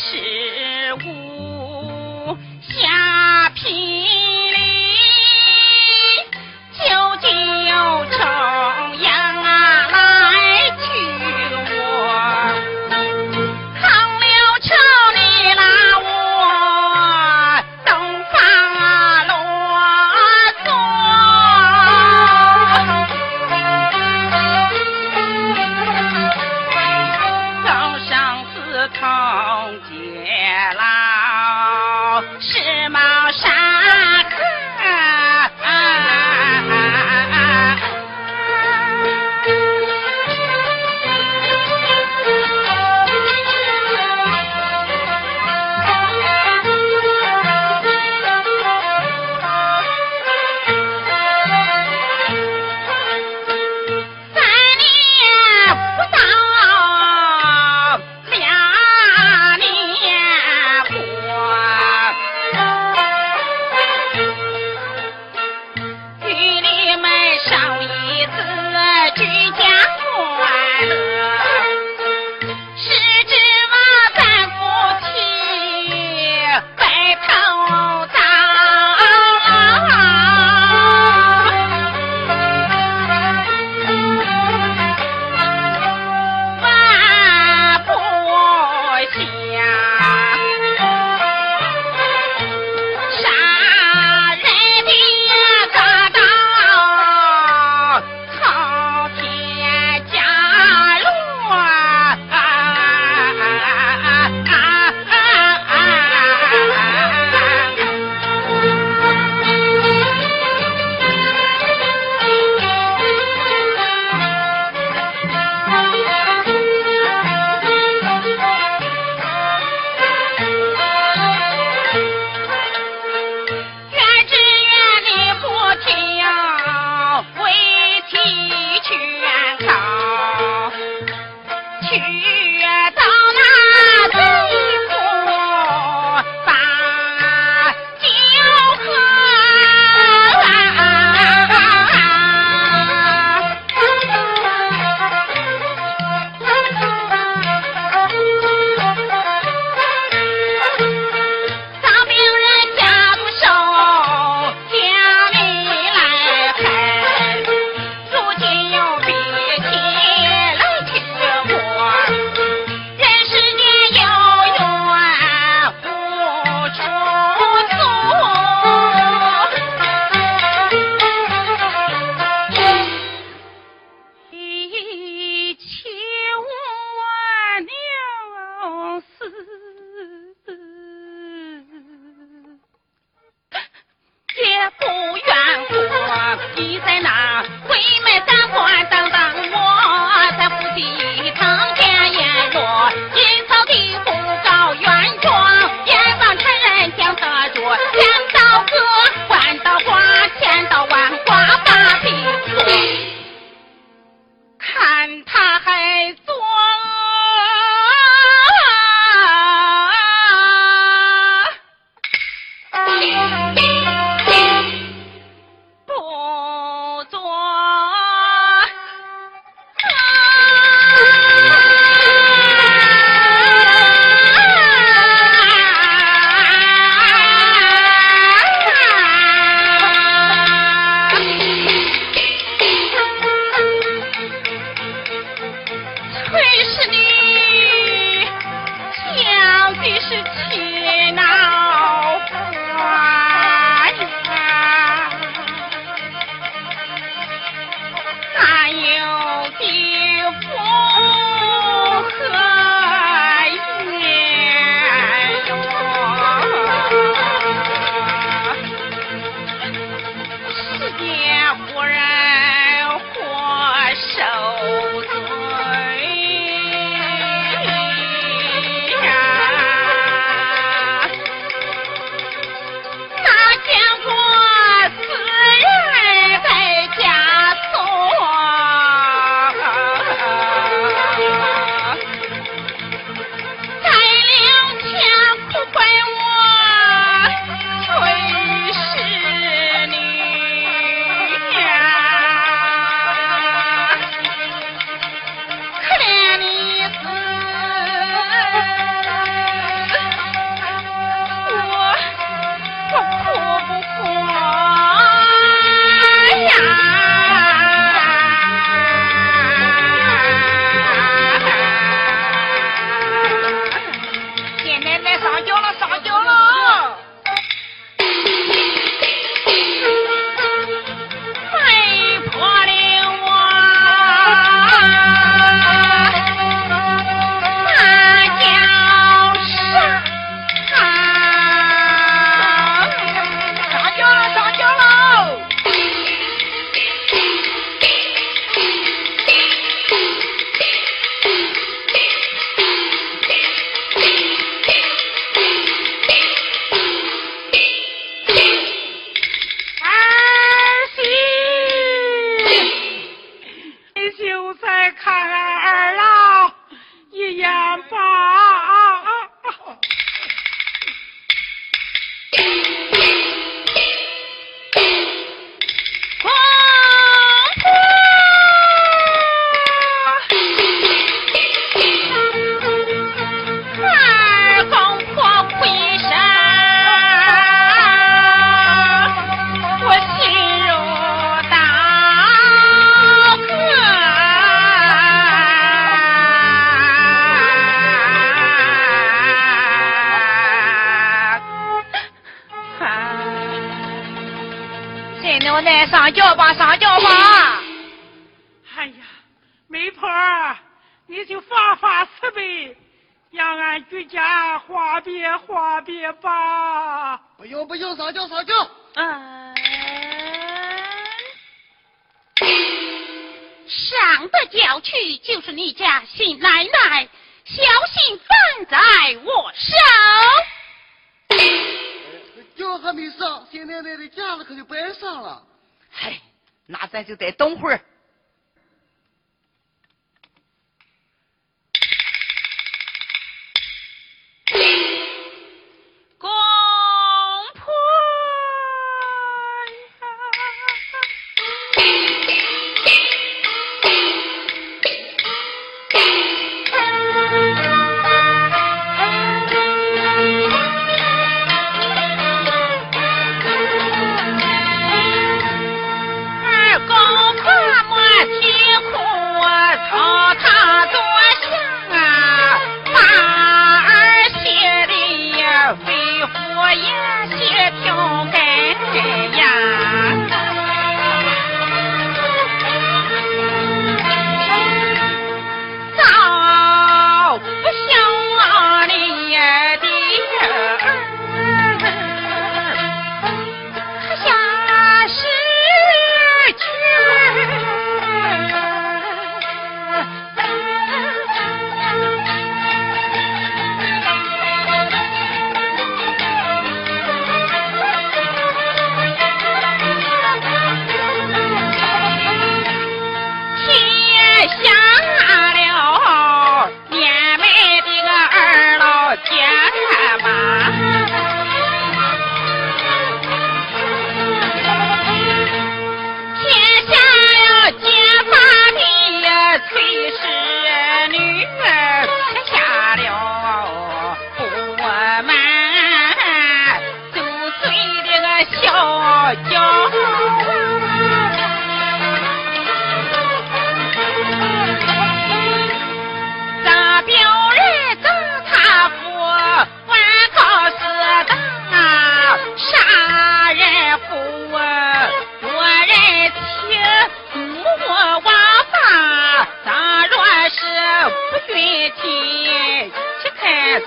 十五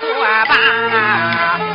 说吧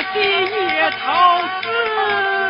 我今夜愁。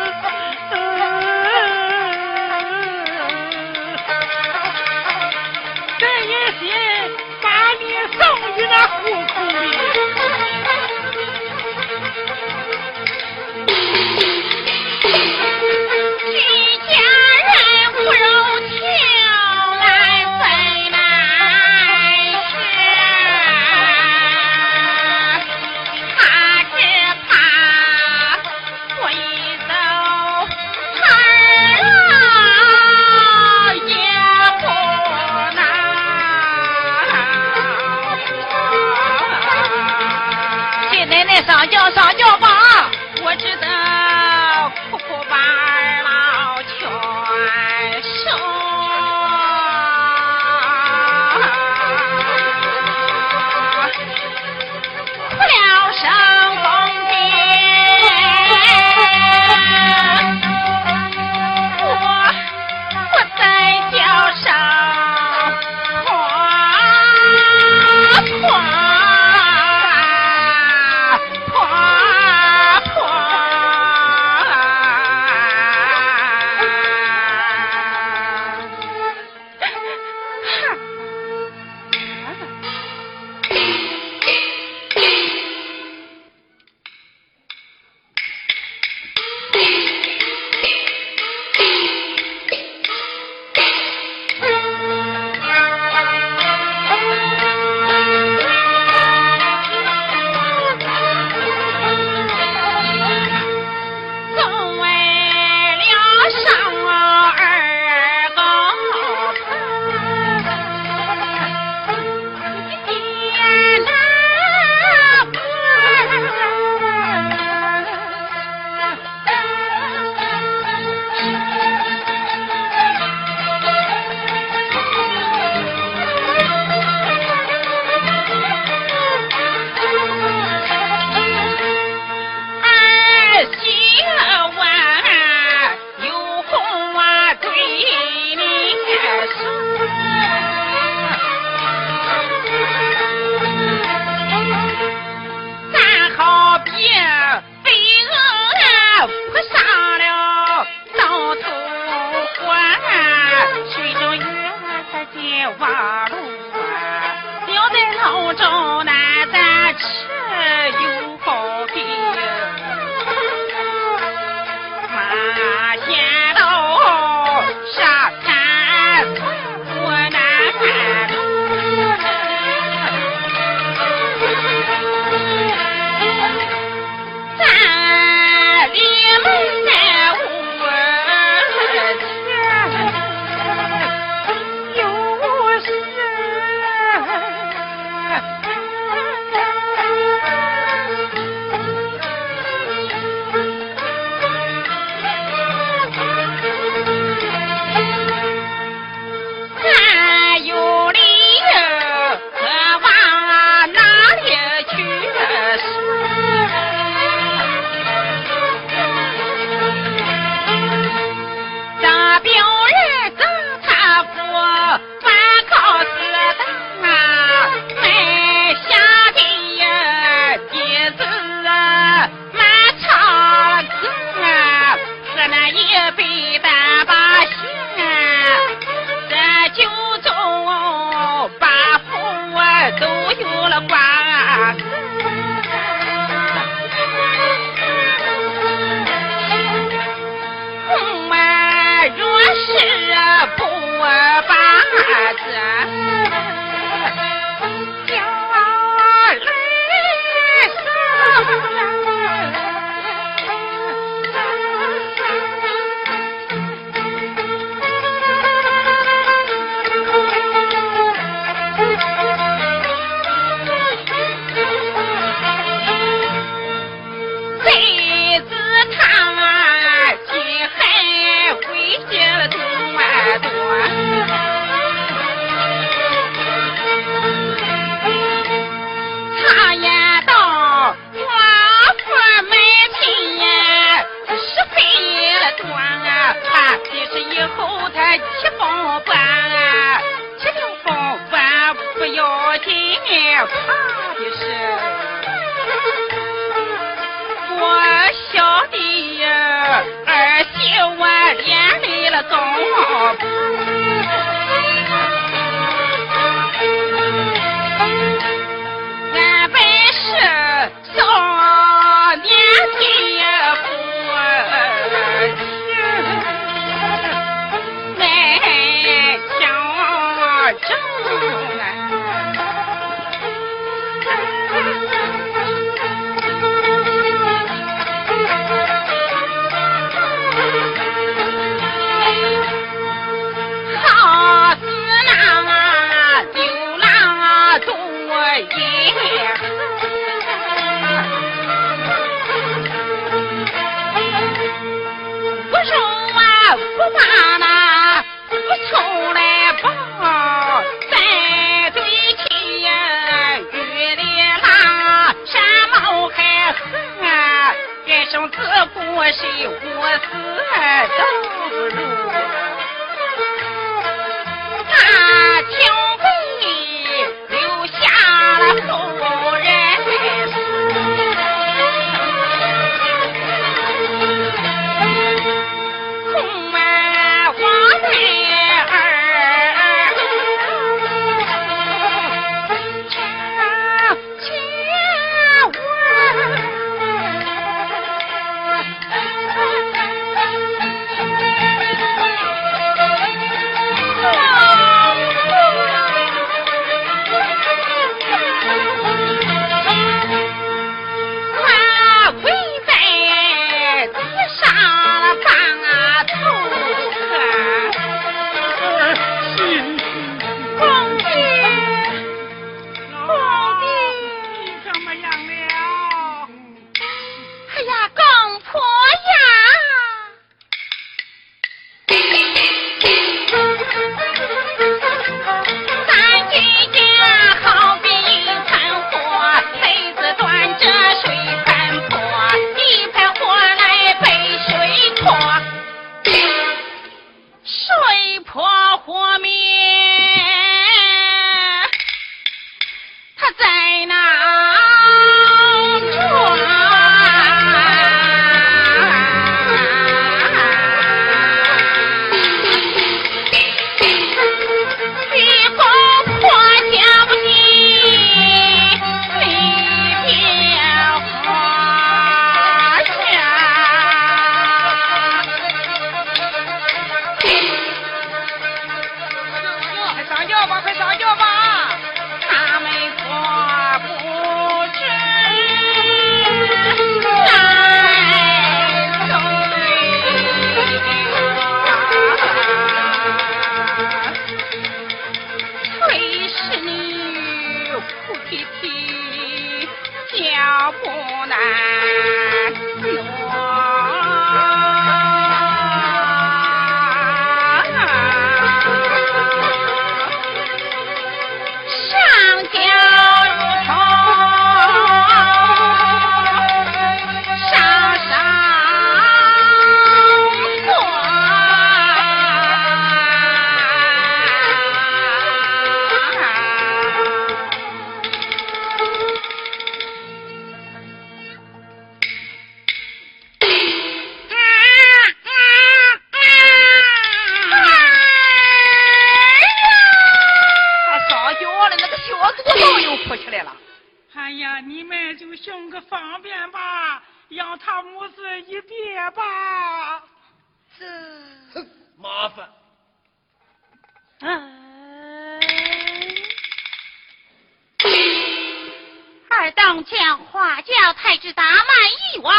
二当家，花轿太子，打满意外，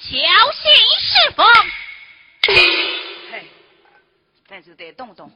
小心侍奉。嘿，但是得动动。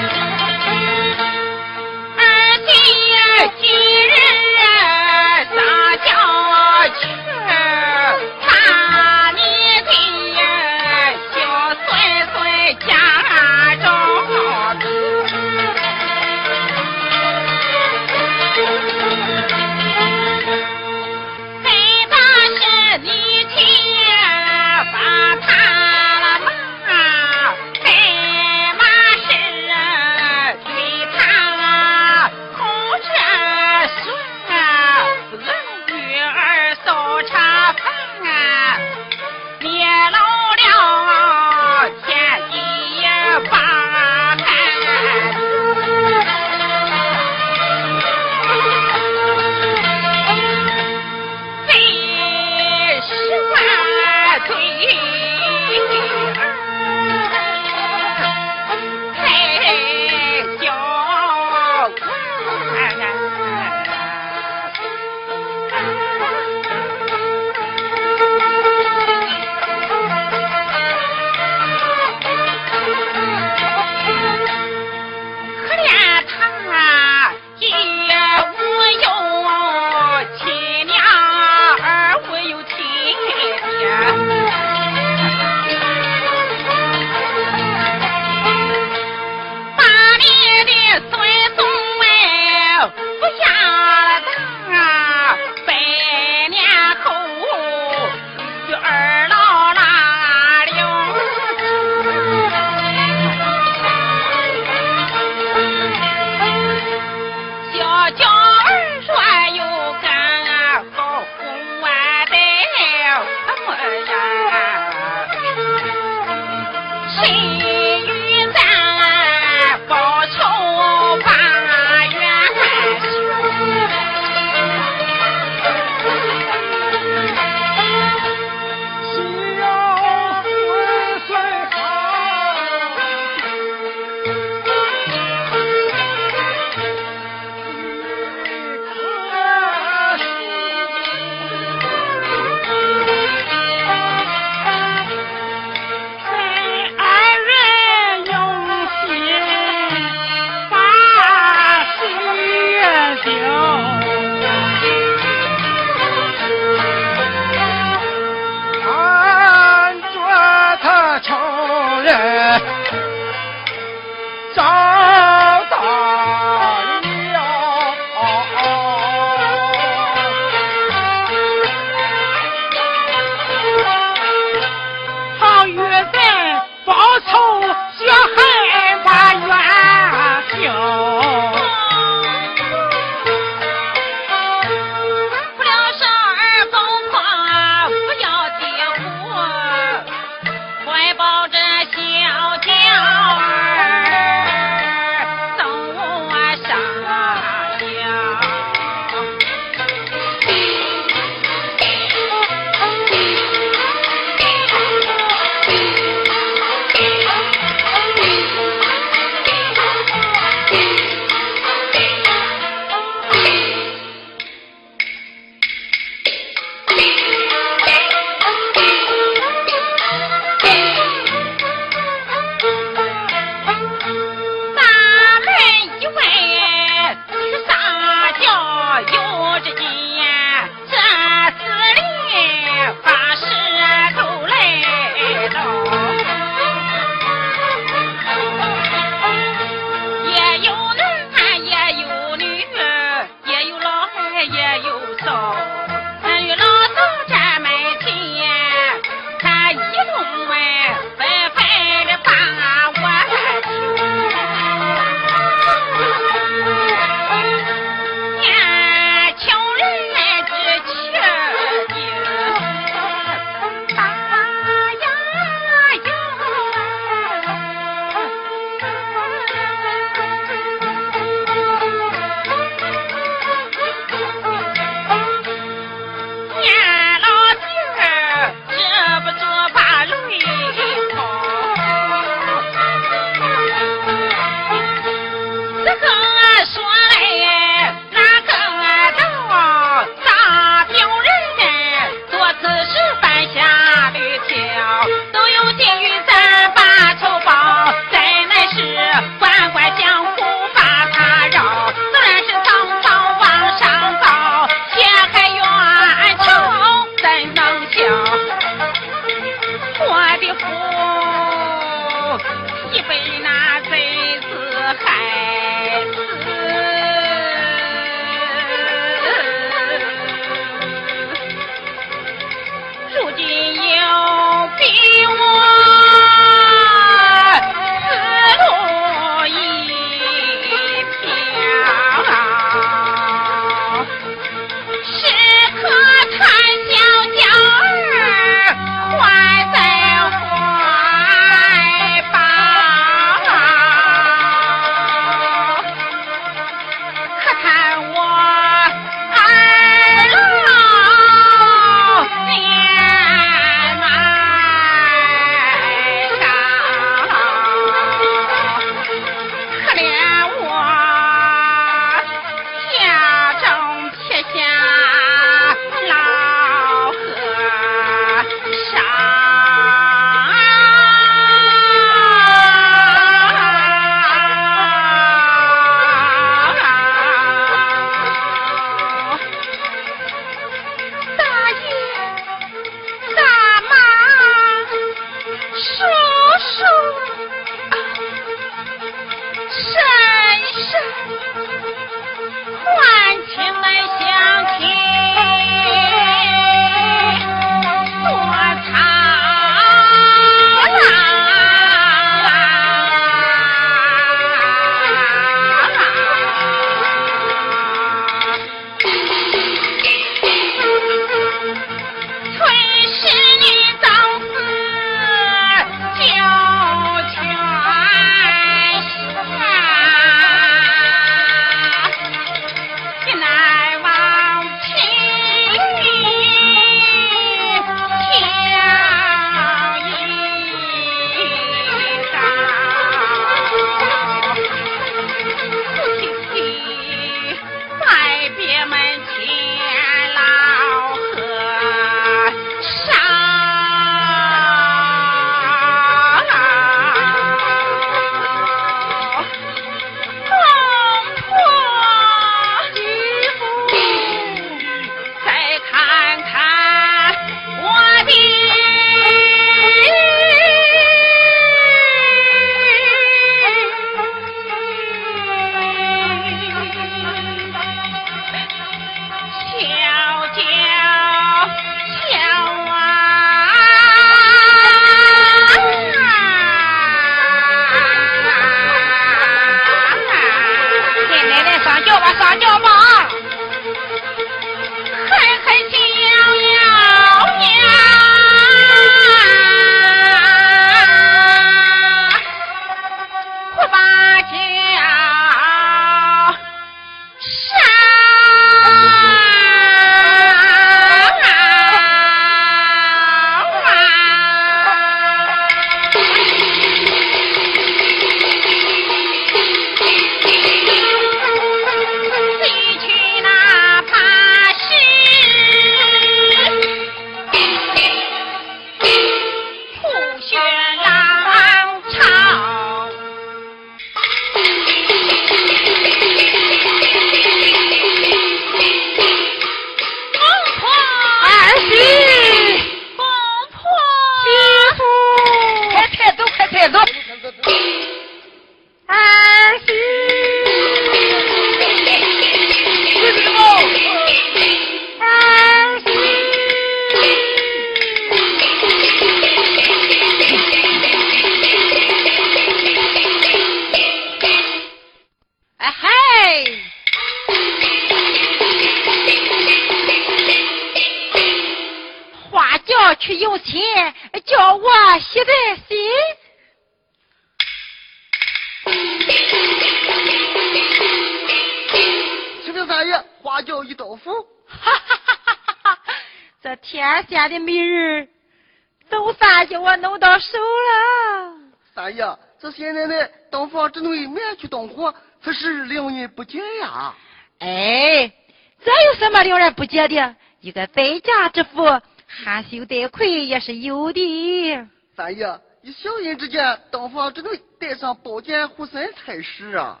令人不解的？一个在家之妇，含羞带愧也是有的。三爷，以小人之见，洞房只能带上宝剑护身才是啊。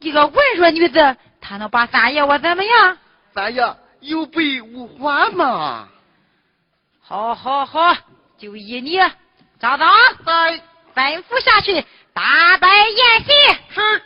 一个文弱女子，她能把三爷我怎么样？三爷有备无患嘛。好好好，就依你，张总，在吩咐下去，大摆宴席。是。